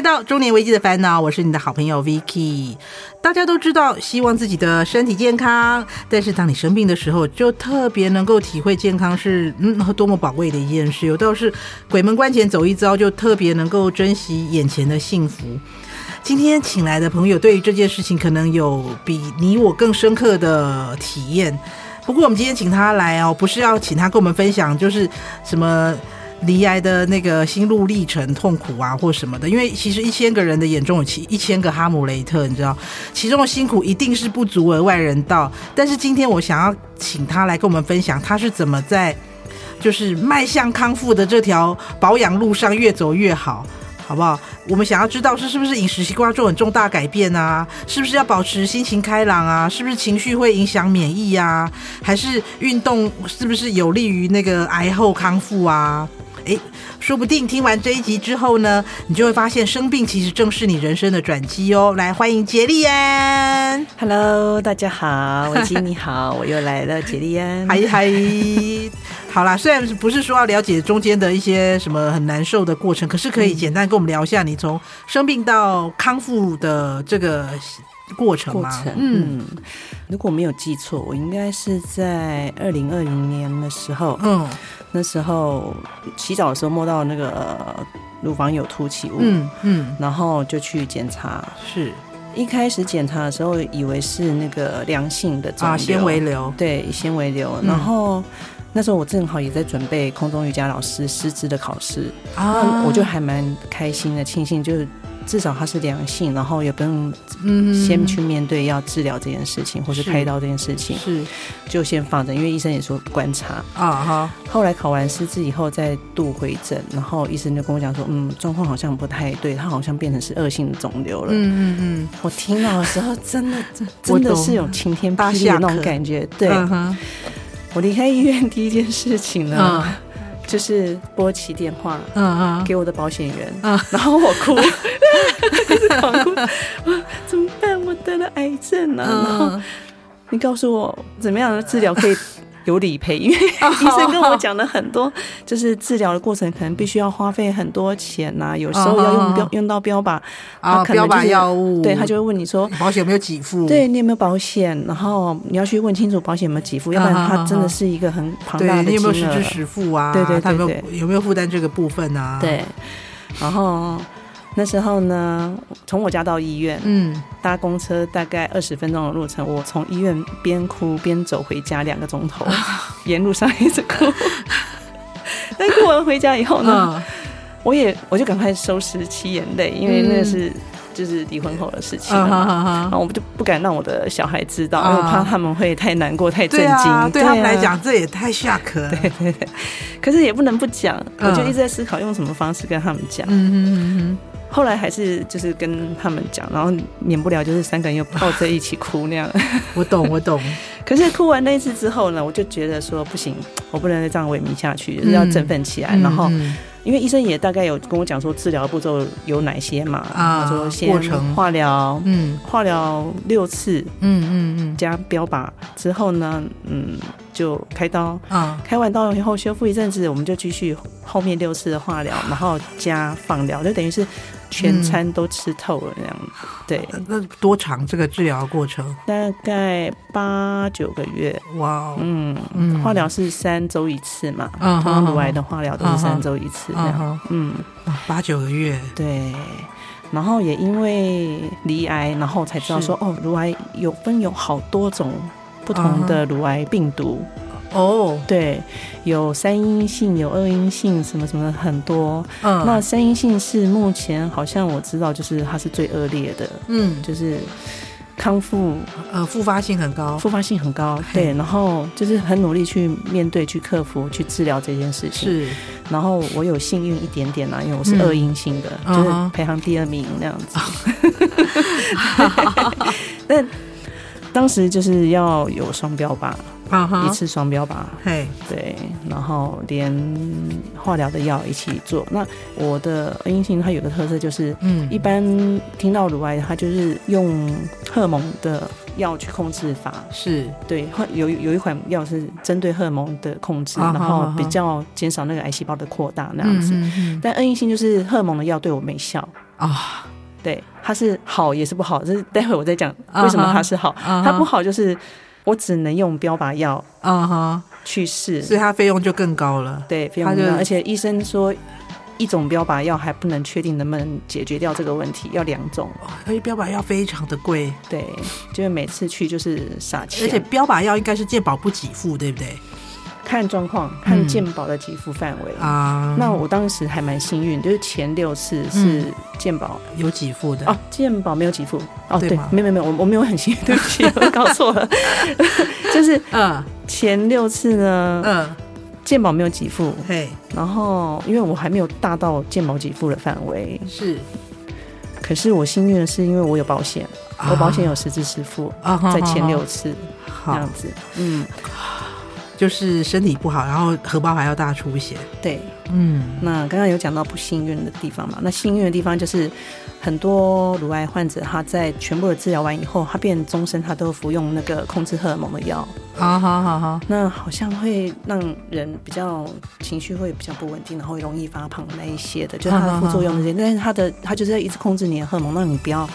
到中年危机的烦恼，我是你的好朋友 Vicky。大家都知道，希望自己的身体健康，但是当你生病的时候，就特别能够体会健康是嗯多么宝贵的一件事。有道是鬼门关前走一遭，就特别能够珍惜眼前的幸福。今天请来的朋友，对于这件事情可能有比你我更深刻的体验。不过我们今天请他来哦，不是要请他跟我们分享，就是什么。离癌的那个心路历程、痛苦啊，或什么的，因为其实一千个人的眼中有其一千个哈姆雷特，你知道，其中的辛苦一定是不足为外人道。但是今天我想要请他来跟我们分享，他是怎么在就是迈向康复的这条保养路上越走越好，好不好？我们想要知道是是不是饮食习惯做很重大改变啊？是不是要保持心情开朗啊？是不是情绪会影响免疫啊？还是运动是不是有利于那个癌后康复啊？哎，说不定听完这一集之后呢，你就会发现生病其实正是你人生的转机哦。来，欢迎杰利安。Hello，大家好，维基你好，我又来了，杰利安。嗨 嗨，好啦，虽然不是说要了解中间的一些什么很难受的过程，可是可以简单跟我们聊一下你从生病到康复的这个过程吗？过程，嗯，如果没有记错，我应该是在二零二零年的时候，嗯。那时候洗澡的时候摸到那个乳房有凸起物，嗯嗯，然后就去检查，是。一开始检查的时候以为是那个良性的啊纤维瘤，对纤维瘤，然后那时候我正好也在准备空中瑜伽老师师资的考试啊，我就还蛮开心的，庆幸就是。至少它是良性，然后也不用先去面对要治疗这件事情，或是开刀这件事情，是就先放着，因为医生也说观察啊哈。后来考完师资以后再度回诊，然后医生就跟我讲说，嗯，状况好像不太对，他好像变成是恶性的肿瘤了。嗯嗯嗯，我听到的时候真的真真的是有晴天霹雳的那种感觉。对，我离开医院第一件事情呢。就是拨起电话，嗯嗯，给我的保险员，嗯，然后我哭，一直狂哭，怎么办？我得了癌症啊！然后你告诉我怎么样的治疗可以有理赔？因为 医生跟我讲了很多，就是治疗的过程可能必须要花费很多钱呐，有时候要用标用到标靶啊，标靶药物，对，他就会问你说保险有没有给付？对，你有没有保险？然后你要去问清楚保险有没有给付，要不然它真的是一个很庞大的金额。你有没有实支实付啊？对对对，有没有有没有负担这个部分啊？对，然后。那时候呢，从我家到医院，嗯，搭公车大概二十分钟的路程。我从医院边哭边走回家两个钟头，沿路上一直哭。但哭完回家以后呢，嗯、我也我就赶快收拾起眼泪，因为那是就是离婚后的事情了嘛。嗯、然后我就不敢让我的小孩知道，嗯、因为我怕他们会太难过、太震惊。对，他们来讲，这也太 shock 了。对对对，可是也不能不讲，我就一直在思考用什么方式跟他们讲。嗯嗯嗯嗯。后来还是就是跟他们讲，然后免不了就是三个人又抱在一起哭那样。我懂，我懂。可是哭完那一次之后呢，我就觉得说不行，我不能再这样萎靡下去，就是要振奋起来。嗯、然后，因为医生也大概有跟我讲说治疗步骤有哪些嘛，啊，说先化疗，嗯，化疗六次，嗯嗯嗯，加标靶之后呢，嗯，就开刀，啊，开完刀以后修复一阵子，我们就继续后面六次的化疗，然后加放疗，就等于是。全餐都吃透了那样。子，对。那多长这个治疗过程？大概八九个月。哇，嗯嗯，化疗是三周一次嘛，嗯，乳癌的化疗都是三周一次这样，嗯，八九个月。对，然后也因为离癌，然后才知道说，哦，乳癌有分有好多种不同的乳癌病毒。哦，oh. 对，有三阴性，有二阴性，什么什么很多。嗯，那三阴性是目前好像我知道，就是它是最恶劣的。嗯，就是康复，呃，复发性很高，复发性很高。对，然后就是很努力去面对、去克服、去治疗这件事情。是，然后我有幸运一点点啊，因为我是二阴性的，嗯、就是排行第二名那样子。但当时就是要有双标靶。Uh. 一次双标吧.对，然后连化疗的药一起做。那我的阴性它有个特色就是，嗯，一般听到乳癌，它就是用荷尔蒙的药去控制法，是对，有有一款药是针对荷尔蒙的控制，uh huh. 然后比较减少那个癌细胞的扩大那样子。Uh. 但 N 阴性就是荷尔蒙的药对我没效。啊。对，它是好也是不好，这是待会我再讲为什么它是好。Uh. 它不好就是我只能用标靶药啊哈去试，所以它费用就更高了。对，费用更高，而且医生说一种标靶药还不能确定能不能解决掉这个问题，要两种。所以标靶药非常的贵，对，就是每次去就是撒钱。而且标靶药应该是健保不给付，对不对？看状况，看健保的给付范围。啊。那我当时还蛮幸运，就是前六次是健保、嗯、有给付的。哦。健保没有给付。哦，对，没有没有，我我没有很幸运，对不起，我搞错了。就是嗯，前六次呢，嗯，健保没有给付，嘿。然后因为我还没有大到健保给付的范围，是。可是我幸运的是，因为我有保险，我保险有实支实付啊，在前六次这样子，嗯。就是身体不好，然后荷包还要大出血。对，嗯，那刚刚有讲到不幸运的地方嘛？那幸运的地方就是很多乳癌患者他在全部的治疗完以后，他变终身他都服用那个控制荷尔蒙的药。好好好好，那好像会让人比较情绪会比较不稳定，然后容易发胖那一些的，就是它的副作用那些。但是它的它就是要一直控制你的荷尔蒙，让你不要。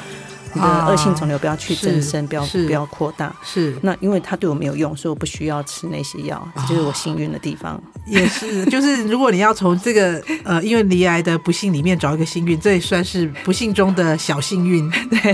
你的恶性肿瘤不要去增生，不要不要扩大。是，那因为它对我没有用，所以我不需要吃那些药，这就是我幸运的地方。也是，就是如果你要从这个呃，因为离癌的不幸里面找一个幸运，这也算是不幸中的小幸运。对，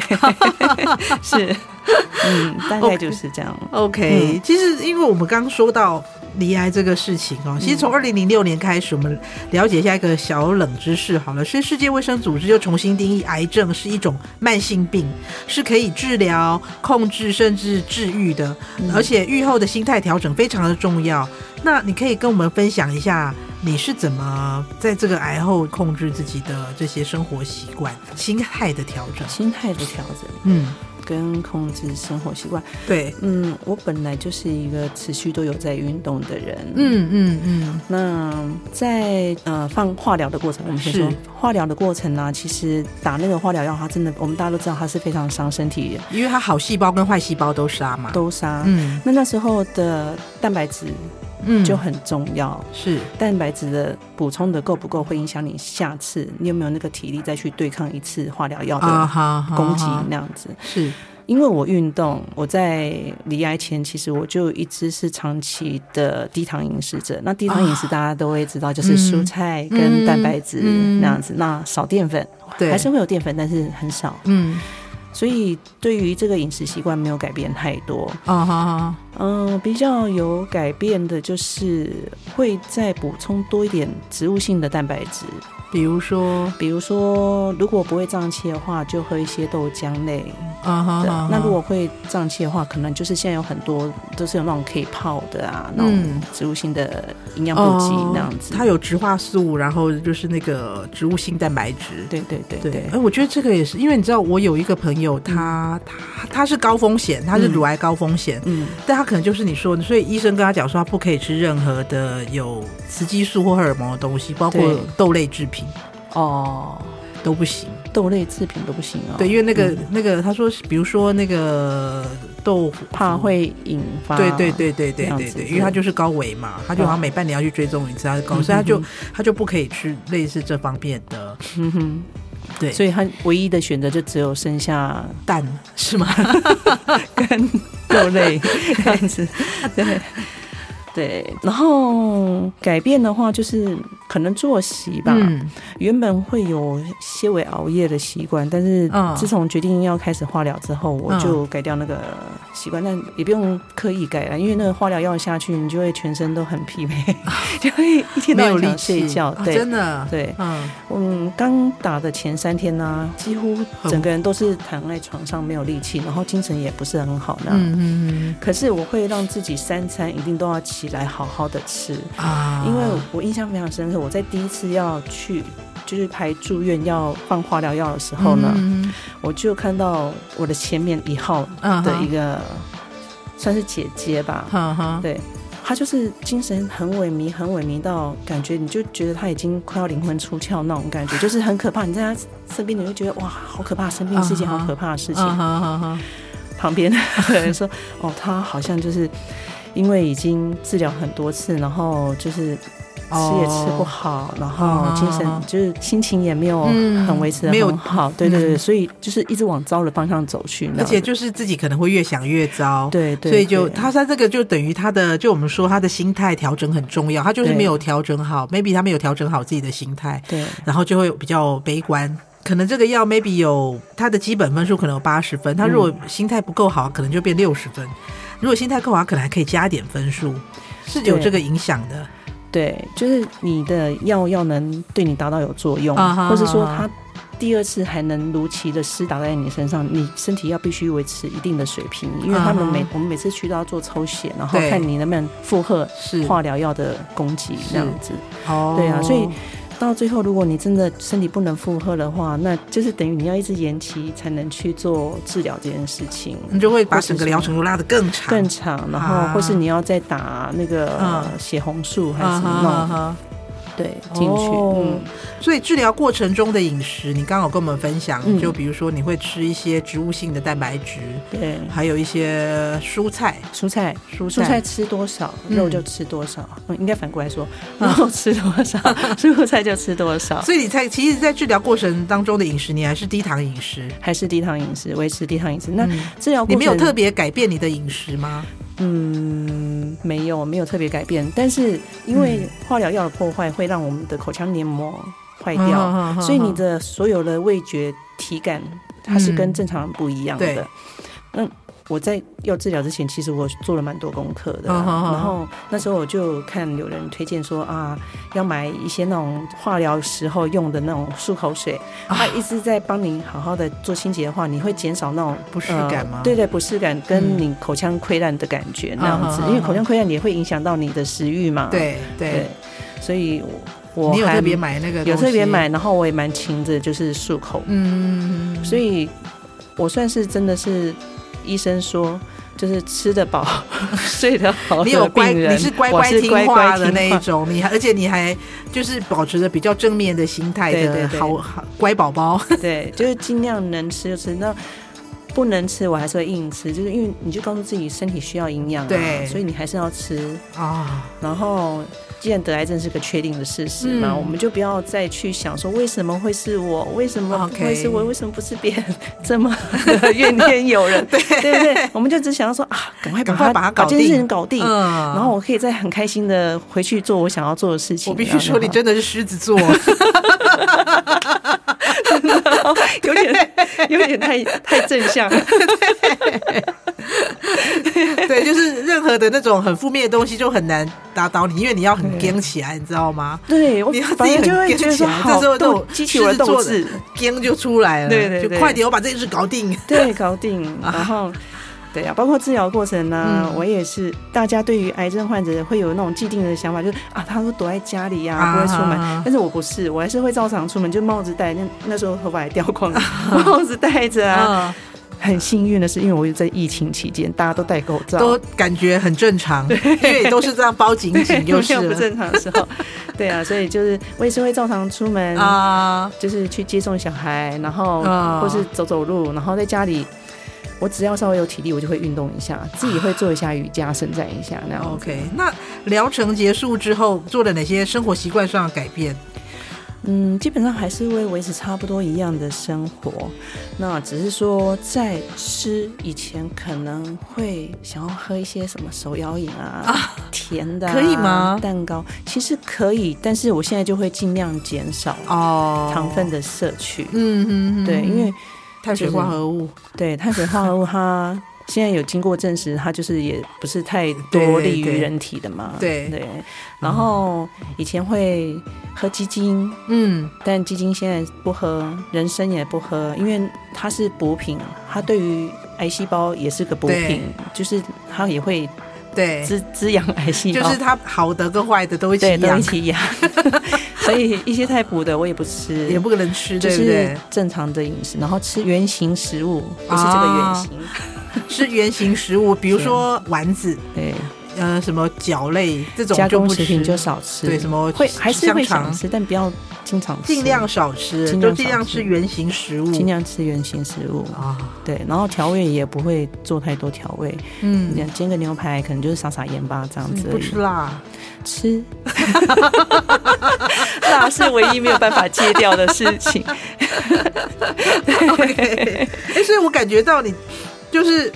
是，嗯，大概就是这样。OK，, 其实因为我们刚刚说到。罹癌这个事情哦，其实从二零零六年开始，我们了解一下一个小冷知识好了。所以世界卫生组织就重新定义癌症是一种慢性病，是可以治疗、控制甚至治愈的，而且愈后的心态调整非常的重要。那你可以跟我们分享一下，你是怎么在这个癌后控制自己的这些生活习惯、心态的调整？心态的调整，嗯。跟控制生活习惯，对，嗯，我本来就是一个持续都有在运动的人，嗯嗯嗯。那在呃放化疗的过程，我们先说。化疗的过程呢、啊，其实打那个化疗药，它真的，我们大家都知道它是非常伤身体的，因为它好细胞跟坏细胞都杀嘛，都杀。嗯，那那时候的蛋白质。嗯，就很重要。是蛋白质的补充的够不够，会影响你下次你有没有那个体力再去对抗一次化疗药的攻击那样子。是因为我运动，我在离癌前其实我就一直是长期的低糖饮食者。那低糖饮食大家都会知道，就是蔬菜跟蛋白质那样子，那少淀粉，对，还是会有淀粉，但是很少。嗯。所以对于这个饮食习惯没有改变太多啊哈，嗯，比较有改变的就是会再补充多一点植物性的蛋白质。比如说，比如说，如果不会胀气的话，就喝一些豆浆类。啊哈，那如果会胀气的话，可能就是现在有很多都是有那种可以泡的啊，那种植物性的营养补剂那样子。它有植化素，然后就是那个植物性蛋白质。对对对对。哎，我觉得这个也是，因为你知道，我有一个朋友，他他他是高风险，他是乳癌高风险。嗯。但他可能就是你说的，所以医生跟他讲说，他不可以吃任何的有雌激素或荷尔蒙的东西，包括豆类制品。哦，都不行，豆类制品都不行啊、哦。对，因为那个、嗯、那个，他说，比如说那个豆腐，怕会引发。对对对对对对对，因为他就是高危嘛，他就好像每半年要去追踪一次，他是高危，所以他就他就不可以吃类似这方面的。嗯哼，对，所以他唯一的选择就只有剩下蛋，是吗？跟肉类 这样子，对。对，然后改变的话，就是可能作息吧。嗯、原本会有些微熬夜的习惯，但是自从决定要开始化疗之后，我就改掉那个习惯。但也不用刻意改了，因为那个化疗药下去，你就会全身都很疲惫，就会一天到晚想睡觉。对，真的，对，嗯嗯，刚打的前三天呢、啊，几乎整个人都是躺在床上没有力气，然后精神也不是很好。嗯嗯嗯。可是我会让自己三餐一定都要起来好好的吃啊，因为我印象非常深刻。我在第一次要去就是排住院要放化疗药的时候呢，嗯，我就看到我的前面一号的一个算是姐姐吧，嗯，对，她就是精神很萎靡，很萎靡到感觉你就觉得她已经快要灵魂出窍那种感觉，就是很可怕。你在她身边，你就觉得哇，好可怕，生病是一件好可怕的事情。旁边的人说，哦，她好像就是。因为已经治疗很多次，然后就是吃也吃不好，然后精神就是心情也没有很维持的很好，对对对，所以就是一直往糟的方向走去，而且就是自己可能会越想越糟，对对，所以就他他这个就等于他的，就我们说他的心态调整很重要，他就是没有调整好，maybe 他没有调整好自己的心态，对，然后就会比较悲观，可能这个药 maybe 有他的基本分数可能有八十分，他如果心态不够好，可能就变六十分，如果心态够好，可能还可以加点分数，是有这个影响的。对，就是你的药要能对你达到有作用，或是说它第二次还能如期的施打在你身上，你身体要必须维持一定的水平，因为他们每我们每次去都要做抽血，然后看你能不能负荷化疗药的攻击这样子。哦，对啊，所以。到最后，如果你真的身体不能负荷的话，那就是等于你要一直延期才能去做治疗这件事情，你就会把整个疗程都拉得更长，更长，然后或是你要再打那个血红素还是什么。对，进去。哦、嗯，所以治疗过程中的饮食，你刚好跟我们分享，嗯、就比如说你会吃一些植物性的蛋白质，对，还有一些蔬菜，蔬菜，蔬菜，蔬菜吃多少，肉就吃多少。嗯，应该反过来说，肉吃多少，蔬菜就吃多少。所以你在其实，在治疗过程当中的饮食，你还是低糖饮食，还是低糖饮食，维持低糖饮食。那治疗过你没有特别改变你的饮食吗？嗯，没有，没有特别改变。但是因为化疗药的破坏会让我们的口腔黏膜坏掉，嗯、所以你的所有的味觉体感它是跟正常人不一样的。嗯。我在要治疗之前，其实我做了蛮多功课的。然后那时候我就看有人推荐说啊，要买一些那种化疗时候用的那种漱口水，它一直在帮你好好的做清洁的话，你会减少那种不适感吗？对对，不适感跟你口腔溃烂的感觉那样子，因为口腔溃烂也会影响到你的食欲嘛。对对，所以我你有特别买那个？有特别买，然后我也蛮勤的，就是漱口。嗯，所以我算是真的是。医生说，就是吃得饱、睡得好。你有乖，你是乖乖听话的那一种，你还而且你还就是保持着比较正面的心态的好好乖宝宝。对，就是尽量能吃就吃，那不能吃我还是会硬吃，就是因为你就告诉自己身体需要营养，对，所以你还是要吃啊，然后。既然得癌症是个确定的事实嘛，我们就不要再去想说为什么会是我，为什么不会是我，为什么不是别人，这么 怨天尤人，对。对对？我们就只想要说啊，赶快赶快把它搞定，这件事情搞定，然后我可以再很开心的回去做我想要做的事情。我必须说，你真的是狮子座，有点有点太太正向。对，就是任何的那种很负面的东西就很难打倒你，因为你要很硬起来，你知道吗？对，你要自己很硬起来，这时候都激起我的斗志，硬就出来了。对对，就快点，我把这件事搞定。对，搞定。然后，对啊，包括治疗过程呢，我也是。大家对于癌症患者会有那种既定的想法，就是啊，他都躲在家里呀，不会出门。但是我不是，我还是会照常出门，就帽子戴。那那时候头发还掉光了，帽子戴着啊。很幸运的是，因为我在疫情期间，大家都戴口罩，都感觉很正常，对因为都是这样包紧紧，又是不正常的时候，对啊，所以就是我也是会照常出门啊，就是去接送小孩，然后或是走走路，然后在家里，我只要稍微有体力，我就会运动一下，自己会做一下瑜伽，伸展一下那样。OK，那疗程结束之后，做了哪些生活习惯上的改变？嗯，基本上还是会维持差不多一样的生活，那只是说在吃以前可能会想要喝一些什么手摇饮啊，啊甜的、啊、可以吗？蛋糕其实可以，但是我现在就会尽量减少哦糖分的摄取。嗯嗯，对，因为碳水化合物，对碳水化合物它。现在有经过证实，它就是也不是太多利于人体的嘛。对对，对。然后以前会喝鸡精，嗯，但鸡精现在不喝，人参也不喝，因为它是补品，它对于癌细胞也是个补品，就是它也会对滋滋养癌细胞，就是它好的跟坏的都一起养，都一起养。所以一些太补的我也不吃，也不可能吃，对不对？就是正常的饮食，然后吃圆形食物，不是这个圆形。是圆形食物，比如说丸子，对，呃什么饺类这种加工食品就少吃，对，什么会还是会想吃，但不要经常吃，尽量少吃，尽量，尽量吃原形食物，尽量吃原形食物啊。对，然后调味也不会做太多调味，嗯，煎个牛排可能就是撒撒盐巴这样子。不吃辣，吃，辣是唯一没有办法戒掉的事情。哎，所以我感觉到你就是。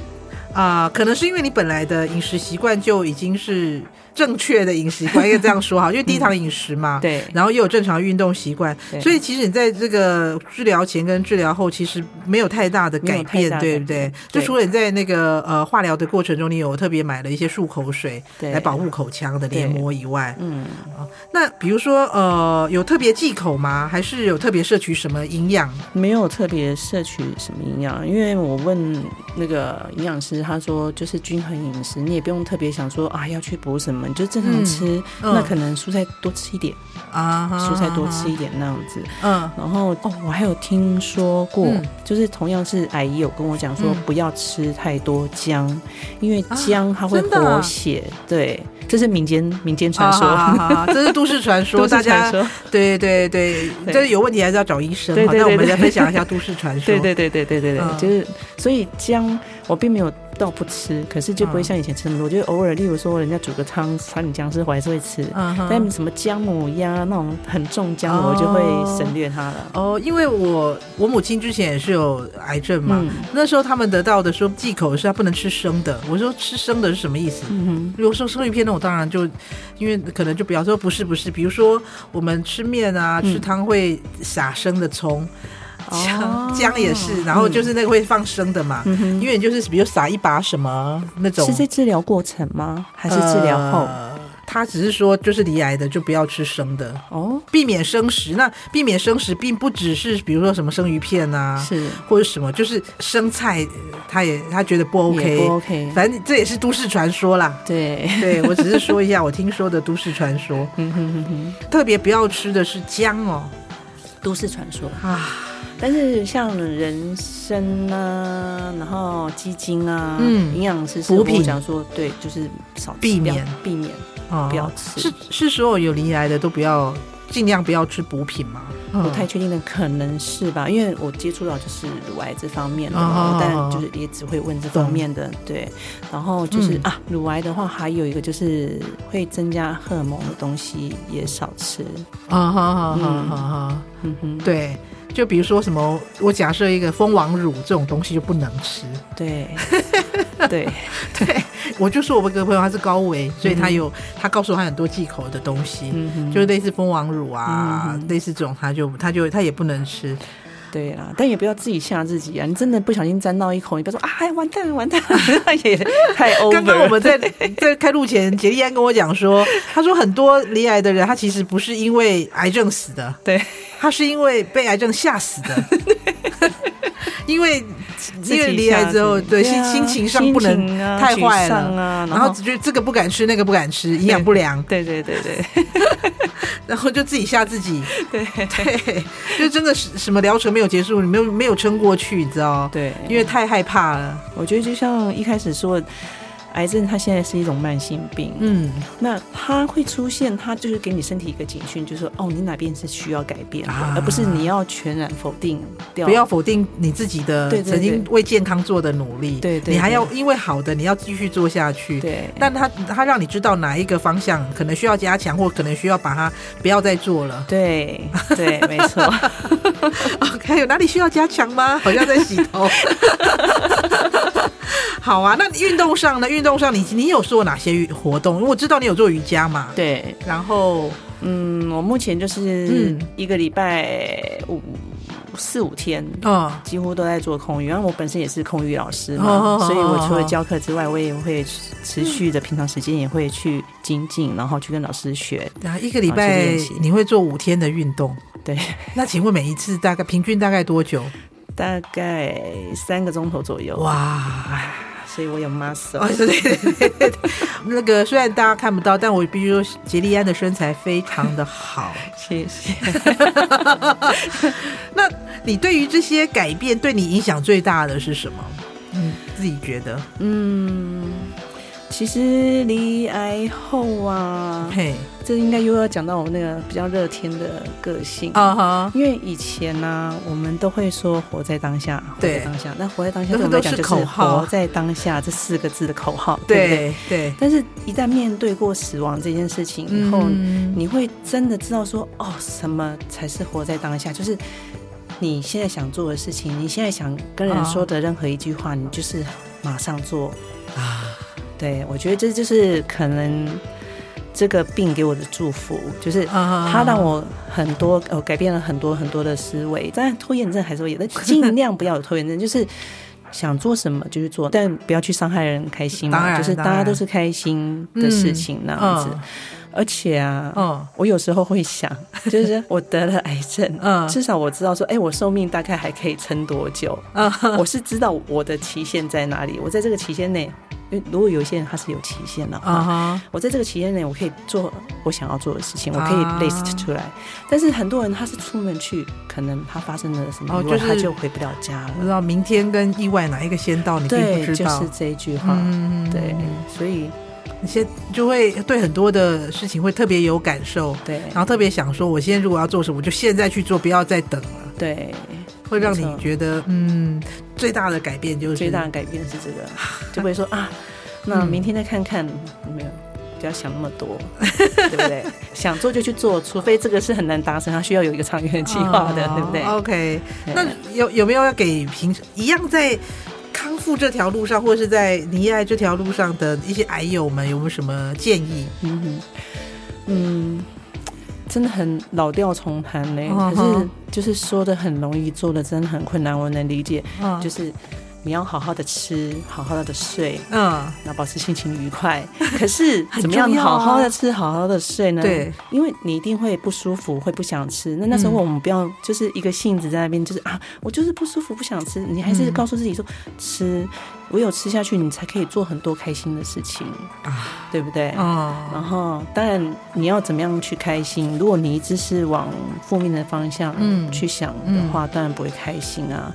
啊、呃，可能是因为你本来的饮食习惯就已经是。正确的饮食习惯应该这样说哈，因为低糖饮食嘛，对，然后又有正常运动习惯，所以其实你在这个治疗前跟治疗后其实没有太大的改变，对不对？就除了你在那个呃化疗的过程中，你有特别买了一些漱口水来保护口腔的黏膜以外，嗯，那比如说呃有特别忌口吗？还是有特别摄取什么营养？没有特别摄取什么营养，因为我问那个营养师，他说就是均衡饮食，你也不用特别想说啊要去补什么。你就正常吃，嗯、那可能蔬菜多吃一点啊，蔬菜多吃一点那样子。嗯，然后哦，我还有听说过，嗯、就是同样是阿姨有跟我讲说，不要吃太多姜，嗯、因为姜它会活血。啊、对，这是民间民间传说，这是都市传说。大家对对对，这是有问题还是要找医生。好，那我们来分享一下都市传说。对对对对对对就是所以姜我并没有。倒不吃，可是就不会像以前吃那么多。嗯、就偶尔，例如说人家煮个汤，炒点姜丝，我还是会吃。嗯、但什么姜母鸭那种很重姜，我就会省略它了。哦，因为我我母亲之前也是有癌症嘛，嗯、那时候他们得到的说忌口是他不能吃生的。我说吃生的是什么意思？嗯哼，如果说生鱼片那我当然就因为可能就比方说不是不是，比如说我们吃面啊吃汤会撒生的葱。嗯 姜姜也是，然后就是那个会放生的嘛，因为就是比如撒一把什么那种，是在治疗过程吗？还是治疗后？呃、他只是说就是离癌的就不要吃生的哦，避免生食。那避免生食并不只是比如说什么生鱼片啊，是或者什么，就是生菜，他也他觉得不 OK，不 OK，反正这也是都市传说啦。对对，我只是说一下我听说的都市传说。嗯哼哼哼，特别不要吃的是姜哦，都市传说啊。但是像人参啊，然后鸡精啊，嗯，营养师补品。讲说，对，就是少避免。避免啊，不要吃。是是所有有罹癌的都不要，尽量不要吃补品吗？不太确定的，可能是吧，因为我接触到就是乳癌这方面的，但就是也只会问这方面的，对。然后就是啊，乳癌的话还有一个就是会增加荷尔蒙的东西也少吃。啊，哈好好好好，嗯。哼，对。就比如说什么，我假设一个蜂王乳这种东西就不能吃。对，对，对，我就说我一个朋友他是高危，所以他有他告诉我他很多忌口的东西，嗯、就是类似蜂王乳啊，嗯、类似这种，他就他就他也不能吃。对啊，但也不要自己吓自己啊！你真的不小心沾到一口，你不要说啊，完蛋了，完蛋了，也太 over。刚刚我们在 在开录前，杰利安跟我讲说，他说很多离癌的人，他其实不是因为癌症死的，对，他是因为被癌症吓死的，因为。因为离开之后，对心心情上不能太坏了，然后只觉得这个不敢吃，那个不敢吃，营养不良。对对对对，然后就自己吓自己。对对，就真的是什么疗程没有结束，你没有没有撑过去，你知道？对，因为太害怕了。我觉得就像一开始说。癌症它现在是一种慢性病，嗯，那它会出现，它就是给你身体一个警讯，就是说哦，你哪边是需要改变的，啊、而不是你要全然否定掉，不要否定你自己的曾经为健康做的努力，对，对，对，你还要因为好的你要继续做下去，对，但它它让你知道哪一个方向可能需要加强，或可能需要把它不要再做了，对对，没错。OK，有哪里需要加强吗？好像在洗头。好啊，那运动上呢？运动上你你有做哪些活动？因为我知道你有做瑜伽嘛。对，然后嗯，我目前就是一个礼拜五四五天，嗯，几乎都在做空余。然后我本身也是空余老师嘛，所以我除了教课之外，我也会持续的平常时间也会去精进，然后去跟老师学。然后一个礼拜你会做五天的运动？对。那请问每一次大概平均大概多久？大概三个钟头左右。哇！所以我有 muscle，哦，对对对对，那个虽然大家看不到，但我必须说杰利安的身材非常的好，谢谢。那你对于这些改变，对你影响最大的是什么？嗯，自己觉得？嗯，其实离癌后啊，嘿，这应该又要讲到我那个比较乐天的个性啊哈。因为以前呢、啊，我们都会说活在当下，活在当下。那活在当下，对我们来讲就是活在当下这四个字的口号，对不对？对。但是，一旦面对过死亡这件事情以后，嗯、你会真的知道说，哦，什么才是活在当下？就是你现在想做的事情，你现在想跟人说的任何一句话，你就是马上做啊。对，我觉得这就是可能这个病给我的祝福，就是它让我很多呃改变了很多很多的思维。但拖延症还是会有，但尽量不要有拖延症，就是想做什么就去做，但不要去伤害人开心嘛。就是大家都是开心的事情那样子。而且啊，嗯，我有时候会想，就是我得了癌症，嗯，至少我知道说，哎，我寿命大概还可以撑多久？嗯，我是知道我的期限在哪里，我在这个期限内。因为如果有一些人他是有期限的话，我在这个期限内我可以做我想要做的事情，我可以 list 出来。但是很多人他是出门去，可能他发生了什么意外，他就回不了家了。不知道明天跟意外哪一个先到，你并不知道。就是这一句话，对，所以你先就会对很多的事情会特别有感受，对，然后特别想说，我现在如果要做什么，我就现在去做，不要再等了。对，会让你觉得嗯。最大的改变就是最大的改变是这个，就会说啊，那明天再看看，没有，不要想那么多，对不对？想做就去做，除非这个是很难达成，它需要有一个长远的计划的，对不对？OK，那有有没有要给平时一样在康复这条路上，或者是在罹癌这条路上的一些癌友们，有没有什么建议？嗯，嗯。真的很老调重弹嘞，可是就是说的很容易，做的真的很困难。我能理解，就是你要好好的吃，好好的睡，嗯，然后保持心情愉快。可是怎么样好好的吃，好好的睡呢？对，因为你一定会不舒服，会不想吃。那那时候我们不要就是一个性子在那边，就是啊，我就是不舒服，不想吃。你还是告诉自己说吃。唯有吃下去，你才可以做很多开心的事情啊，对不对？哦。然后，当然你要怎么样去开心？如果你一直是往负面的方向去想的话，当然不会开心啊。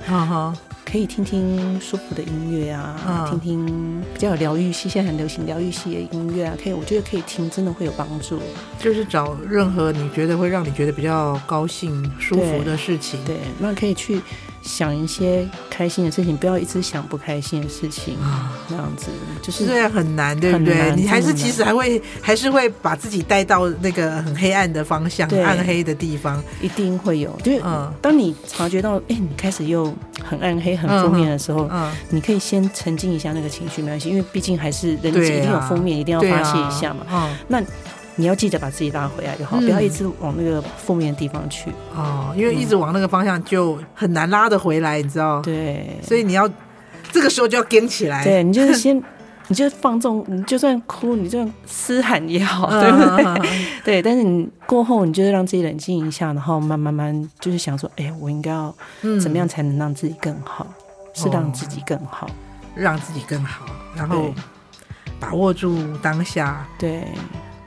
可以听听舒服的音乐啊，听听比较有疗愈系，现在很流行疗愈系的音乐啊。可以，我觉得可以听，真的会有帮助。就是找任何你觉得会让你觉得比较高兴、舒服的事情。对，那可以去。想一些开心的事情，不要一直想不开心的事情啊，那样子就是这样很难，对不对？你还是其实还会还是会把自己带到那个很黑暗的方向，暗黑的地方，一定会有。就是当你察觉到，哎，你开始又很暗黑、很负面的时候，嗯你可以先沉浸一下那个情绪，没关系，因为毕竟还是人一定有负面，一定要发泄一下嘛。那。你要记得把自己拉回来就好，不要一直往那个负面的地方去哦，因为一直往那个方向就很难拉得回来，你知道？对，所以你要这个时候就要跟起来。对，你就是先，你就放纵，你就算哭，你就算嘶喊也好，对不对？对，但是你过后，你就是让自己冷静一下，然后慢慢慢就是想说，哎，我应该要怎么样才能让自己更好？是让自己更好，让自己更好，然后把握住当下。对。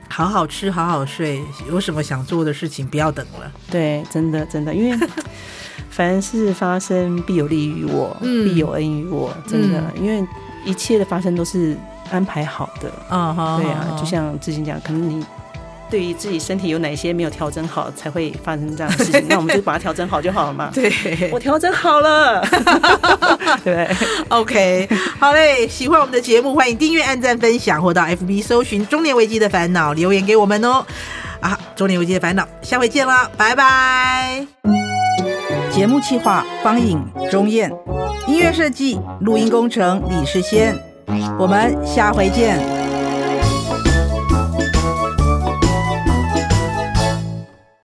好好吃，好好睡，有什么想做的事情，不要等了。对，真的，真的，因为 凡事发生必有利于我，嗯、必有恩于我，真的，嗯、因为一切的发生都是安排好的。啊、嗯，对啊，就像之前讲，可能你。对于自己身体有哪些没有调整好，才会发生这样的事情？那我们就把它调整好就好了嘛。对，我调整好了。对，OK，好嘞。喜欢我们的节目，欢迎订阅、按赞、分享，或到 FB 搜寻“中年危机的烦恼”留言给我们哦。啊，中年危机的烦恼，下回见啦，拜拜。节目企划：方颖、钟燕，音乐设计、录音工程：李世先。我们下回见。